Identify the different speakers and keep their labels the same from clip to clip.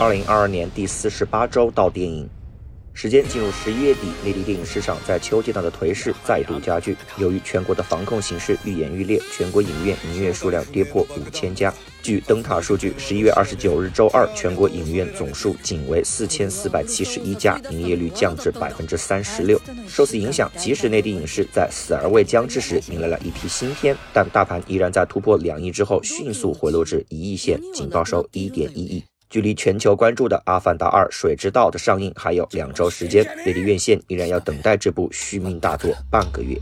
Speaker 1: 二零二二年第四十八周到电影。时间进入十一月底，内地电影市场在秋季档的颓势再度加剧。由于全国的防控形势愈演愈烈，全国影院营业数量跌破五千家。据灯塔数据，十一月二十九日周二，全国影院总数仅为四千四百七十一家，营业率降至百分之三十六。受此影响，即使内地影视在死而未僵之时迎来了一批新片，但大盘依然在突破两亿之后迅速回落至一亿线，仅报收一点一亿。距离全球关注的《阿凡达二：水之道》的上映还有两周时间，内地院线依然要等待这部续命大作半个月。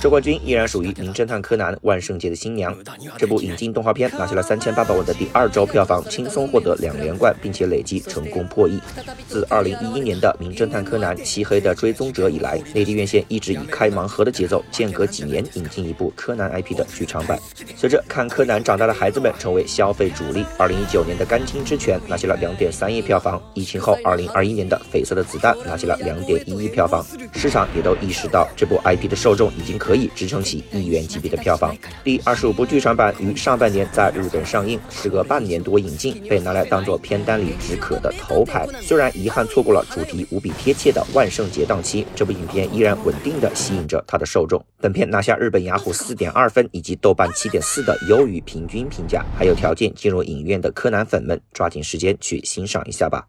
Speaker 1: 周冠军依然属于《名侦探柯南：万圣节的新娘》这部引进动画片拿下了三千八百万的第二周票房，轻松获得两连冠，并且累计成功破亿。自二零一一年的《名侦探柯南：漆黑的追踪者》以来，内地院线一直以开盲盒的节奏，间隔几年引进一部柯南 IP 的剧场版。随着看柯南长大的孩子们成为消费主力，二零一九年的《甘青之拳》拿下了两点三亿票房，疫情后二零二一年的《绯色的子弹》拿下了两点一亿票房，市场也都意识到这部 IP 的受众已经可。可以支撑起亿元级别的票房。第二十五部剧场版于上半年在日本上映，时隔半年多引进，被拿来当做片单里止渴的头牌。虽然遗憾错过了主题无比贴切的万圣节档期，这部影片依然稳定的吸引着它的受众。本片拿下日本雅虎四点二分以及豆瓣七点四的优于平均评价，还有条件进入影院的柯南粉们，抓紧时间去欣赏一下吧。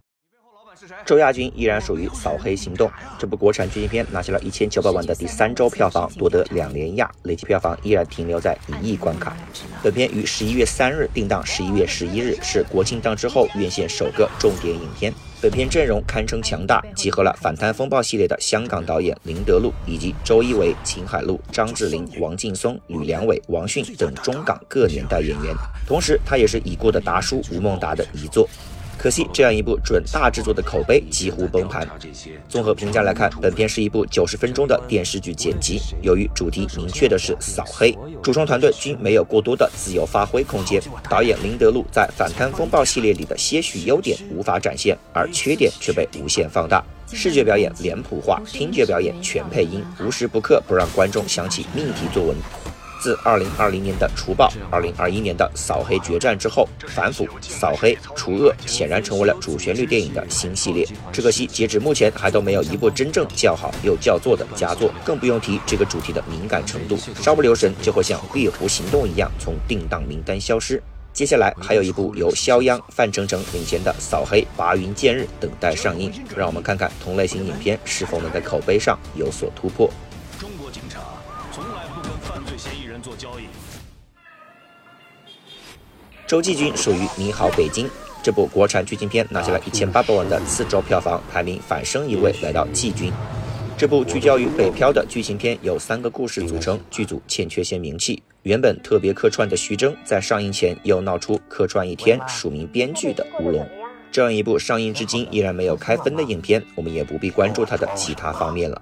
Speaker 1: 周亚军依然属于《扫黑行动》这部国产剧情片，拿下了一千九百万的第三周票房，夺得两连亚，累计票房依然停留在一亿关卡。本片于十一月三日定档，十一月十一日是国庆档之后院线首个重点影片。本片阵容堪称强大，集合了《反贪风暴》系列的香港导演林德禄，以及周一围、秦海璐、张智霖、王劲松、吕良伟、王迅等中港各年代演员。同时，他也是已故的达叔吴孟达的遗作。可惜，这样一部准大制作的口碑几乎崩盘。综合评价来看，本片是一部九十分钟的电视剧剪辑。由于主题明确的是扫黑，主创团队均没有过多的自由发挥空间。导演林德禄在《反贪风暴》系列里的些许优点无法展现，而缺点却被无限放大。视觉表演脸谱化，听觉表演全配音，无时不刻不让观众想起命题作文。自2020年的除暴，2021年的扫黑决战之后，反腐、扫黑、除恶显然成为了主旋律电影的新系列。只可惜，截止目前还都没有一部真正叫好又叫座的佳作，更不用提这个主题的敏感程度，稍不留神就会像《猎狐行动》一样从定档名单消失。接下来还有一部由肖央、范丞丞领衔的《扫黑拔云见日》等待上映，让我们看看同类型影片是否能在口碑上有所突破。做交易。周继军属于《你好，北京》这部国产剧情片，拿下了一千八百万的次周票房，排名反升一位，来到季军。这部聚焦于北漂的剧情片由三个故事组成，剧组欠缺些名气。原本特别客串的徐峥，在上映前又闹出客串一天署名编剧的乌龙。这样一部上映至今依然没有开分的影片，我们也不必关注它的其他方面了。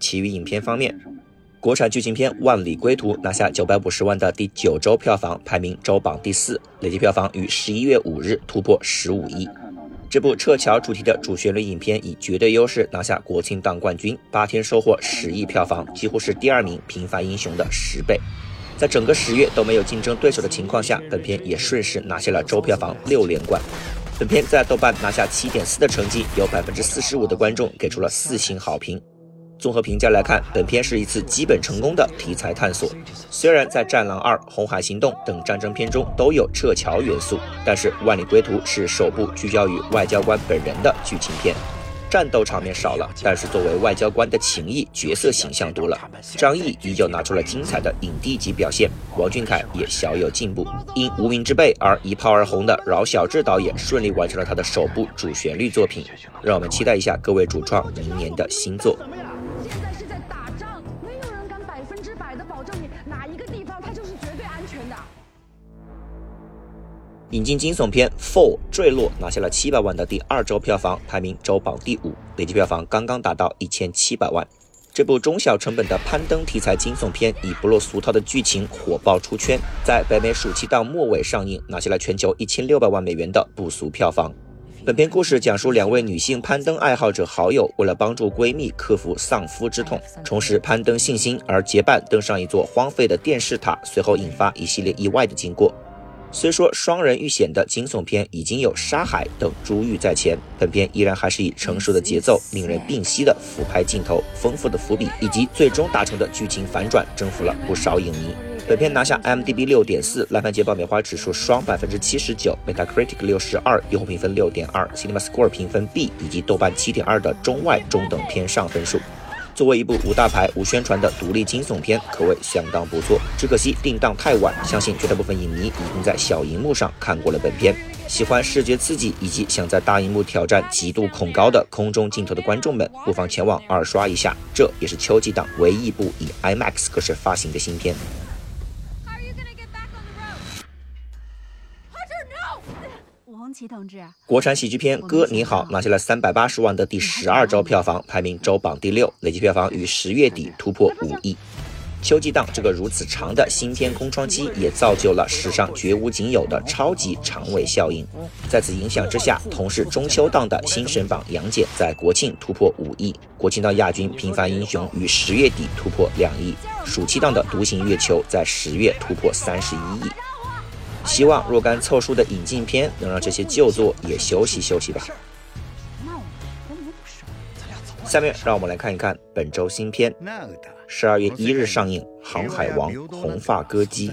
Speaker 1: 其余影片方面，国产剧情片《万里归途》拿下九百五十万的第九周票房，排名周榜第四，累计票房于十一月五日突破十五亿。这部撤侨主题的主旋律影片以绝对优势拿下国庆档冠军，八天收获十亿票房，几乎是第二名《平凡英雄》的十倍。在整个十月都没有竞争对手的情况下，本片也顺势拿下了周票房六连冠。本片在豆瓣拿下七点四的成绩，有百分之四十五的观众给出了四星好评。综合评价来看，本片是一次基本成功的题材探索。虽然在《战狼二》《红海行动》等战争片中都有撤侨元素，但是《万里归途》是首部聚焦于外交官本人的剧情片。战斗场面少了，但是作为外交官的情谊角色形象多了。张译依旧拿出了精彩的影帝级表现，王俊凯也小有进步。因无名之辈而一炮而红的饶晓志导演顺利完成了他的首部主旋律作品，让我们期待一下各位主创明年的新作。引进惊悚片《Fall》坠落，拿下了七百万的第二周票房，排名周榜第五，累计票房刚刚达到一千七百万。这部中小成本的攀登题材惊悚片，以不落俗套的剧情火爆出圈，在北美暑期档末尾上映，拿下了全球一千六百万美元的不俗票房。本片故事讲述两位女性攀登爱好者好友，为了帮助闺蜜克服丧夫之痛，重拾攀登信心，而结伴登上一座荒废的电视塔，随后引发一系列意外的经过。虽说双人遇险的惊悚片已经有《沙海》等珠玉在前，本片依然还是以成熟的节奏、令人屏息的俯拍镜头、丰富的伏笔以及最终达成的剧情反转，征服了不少影迷。本片拿下 M D B 六点四，烂番茄爆米花指数双百分之七十九，Metacritic 六十二，用户评分六点二，CinemaScore 评分 B，以及豆瓣七点二的中外中等偏上分数。作为一部无大牌、无宣传的独立惊悚片，可谓相当不错。只可惜定档太晚，相信绝大部分影迷已经在小荧幕上看过了本片。喜欢视觉刺激以及想在大荧幕挑战极度恐高的空中镜头的观众们，不妨前往二刷一下。这也是秋季档唯一一部以 IMAX 格式发行的新片。同志，国产喜剧片《哥你好》拿下了三百八十万的第十二周票房，排名周榜第六，累计票房于十月底突破五亿。秋季档这个如此长的新片空窗期，也造就了史上绝无仅有的超级长尾效应。在此影响之下，同是中秋档的新神榜《杨戬》在国庆突破五亿，国庆档亚军《平凡英雄》于十月底突破两亿，暑期档的《独行月球》在十月突破三十一亿。希望若干凑数的引进片能让这些旧作也休息休息吧。下面让我们来看一看本周新片，十二月一日上映《航海王：红发歌姬》，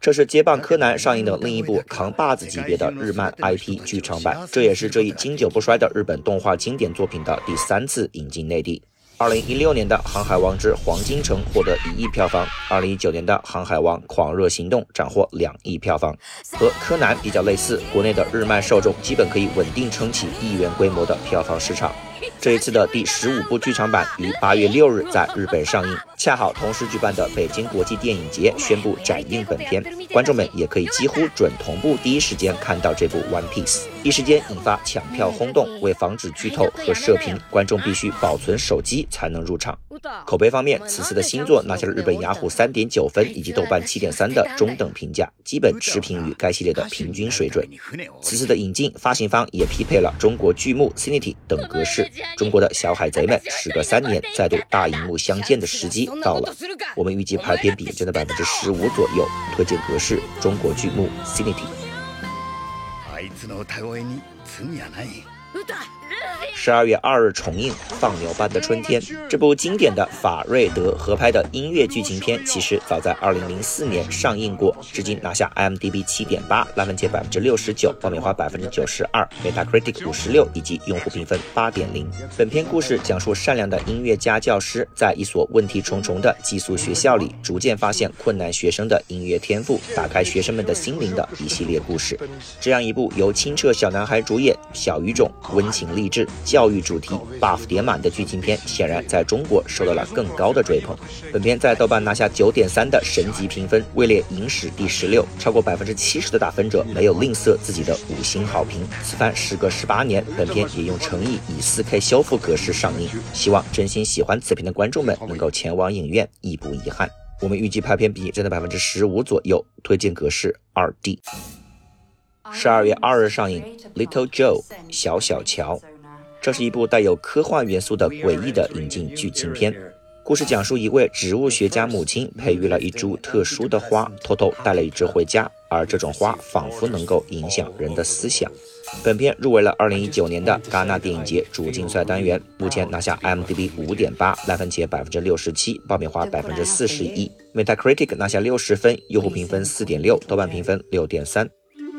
Speaker 1: 这是接棒柯南上映的另一部扛把子级别的日漫 IP 剧场版，这也是这一经久不衰的日本动画经典作品的第三次引进内地。二零一六年的《航海王之黄金城》获得一亿票房，二零一九年的《航海王：狂热行动》斩获两亿票房。和柯南比较类似，国内的日漫受众基本可以稳定撑起亿元规模的票房市场。这一次的第十五部剧场版于八月六日在日本上映，恰好同时举办的北京国际电影节宣布展映本片，观众们也可以几乎准同步第一时间看到这部《One Piece》，一时间引发抢票轰动。为防止剧透和射频，观众必须保存手机才能入场。口碑方面，此次的新作拿下了日本雅虎三点九分以及豆瓣七点三的中等评价，基本持平于该系列的平均水准。此次的引进，发行方也匹配了中国剧目 Cinity 等格式。中国的小海贼们时隔三年再度大荧幕相见的时机到了，我们预计排片比正在百分之十五左右，推荐格式中国剧目 Cinity。の歌声に罪はない。歌。十二月二日重映《放牛班的春天》这部经典的法瑞德合拍的音乐剧情片，其实早在二零零四年上映过，至今拿下 IMDB 七点八，烂番茄百分之六十九，爆米花百分之九十二，Metacritic 五十六，以及用户评分八点零。本片故事讲述善良的音乐家教师在一所问题重重的寄宿学校里，逐渐发现困难学生的音乐天赋，打开学生们的心灵的一系列故事。这样一部由清澈小男孩主演，小语种，温情励志。教育主题 buff 点满的剧情片，显然在中国受到了更高的追捧。本片在豆瓣拿下九点三的神级评分，位列影史第十六。超过百分之七十的打分者没有吝啬自己的五星好评。此番时隔十八年，本片也用诚意以四 K 修复格式上映。希望真心喜欢此片的观众们能够前往影院，亦不遗憾。我们预计排片比正在百分之十五左右，推荐格式二 D。十二月二日上映《Little Joe》小小乔。这是一部带有科幻元素的诡异的引进剧情片。故事讲述一位植物学家母亲培育了一株特殊的花，偷偷带了一只回家，而这种花仿佛能够影响人的思想。本片入围了2019年的戛纳电影节主竞赛单元，目前拿下 IMDB 5.8，烂番茄67%，爆米花 41%，Metacritic 拿下60分，用户评分4.6，豆瓣评分6.3。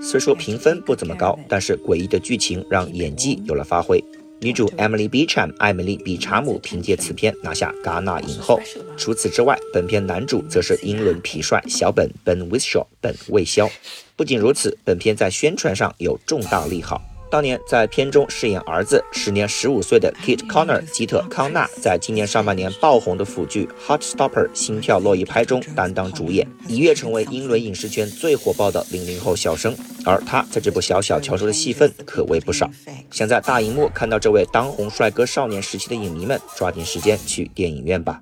Speaker 1: 虽说评分不怎么高，但是诡异的剧情让演技有了发挥。女主 Emily Beecham 艾米丽·比查姆凭借此片拿下戛纳影后。除此之外，本片男主则是英伦痞帅小本 Ben Whishaw 本卫肖。不仅如此，本片在宣传上有重大利好。当年在片中饰演儿子、时年十五岁的 Kit Connor 吉特康纳，在今年上半年爆红的腐剧《Heartstopper》心跳落一拍中担当主演，一跃成为英伦影视圈最火爆的零零后小生。而他在这部小小乔中的戏份可谓不少。想在大荧幕看到这位当红帅哥少年时期的影迷们，抓紧时间去电影院吧。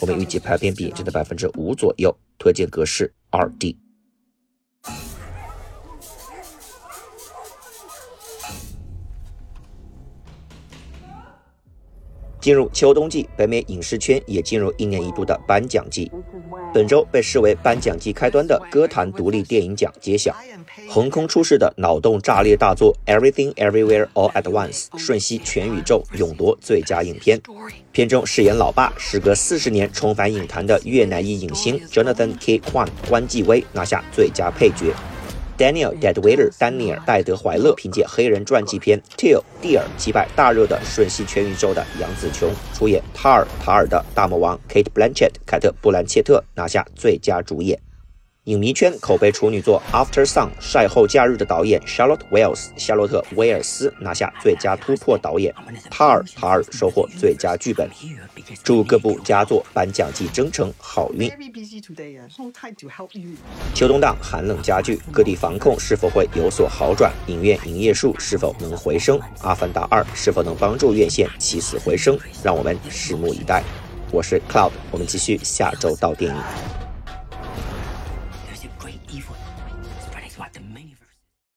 Speaker 1: 我们预计排片比正在百分之五左右，推荐格式二 D。进入秋冬季，北美影视圈也进入一年一度的颁奖季。本周被视为颁奖季开端的歌坛独立电影奖揭晓，横空出世的脑洞炸裂大作《Everything Everywhere All at Once》瞬息全宇宙，勇夺最佳影片。片中饰演老爸，时隔四十年重返影坛的越南裔影星 Jonathan K. Kwan 关继威拿下最佳配角。Daniel Deadwaiter 丹尼尔·戴德怀勒凭借黑人传记片《Till 蒂尔》击败大热的瞬息全宇宙的杨紫琼，出演塔尔塔尔的大魔王 Kate Blanchett 凯特·布兰切特拿下最佳主演。影迷圈口碑处女作《After Sun》晒后假日的导演 Charlotte Wells 夏洛特·威尔斯拿下最佳突破导演，塔尔塔尔收获最佳剧本。祝各部佳作颁奖季征程好运。秋冬档寒冷加剧，各地防控是否会有所好转？影院营业数是否能回升？《阿凡达二》是否能帮助院线起死回生？让我们拭目以待。我是 Cloud，我们继续下周到电影。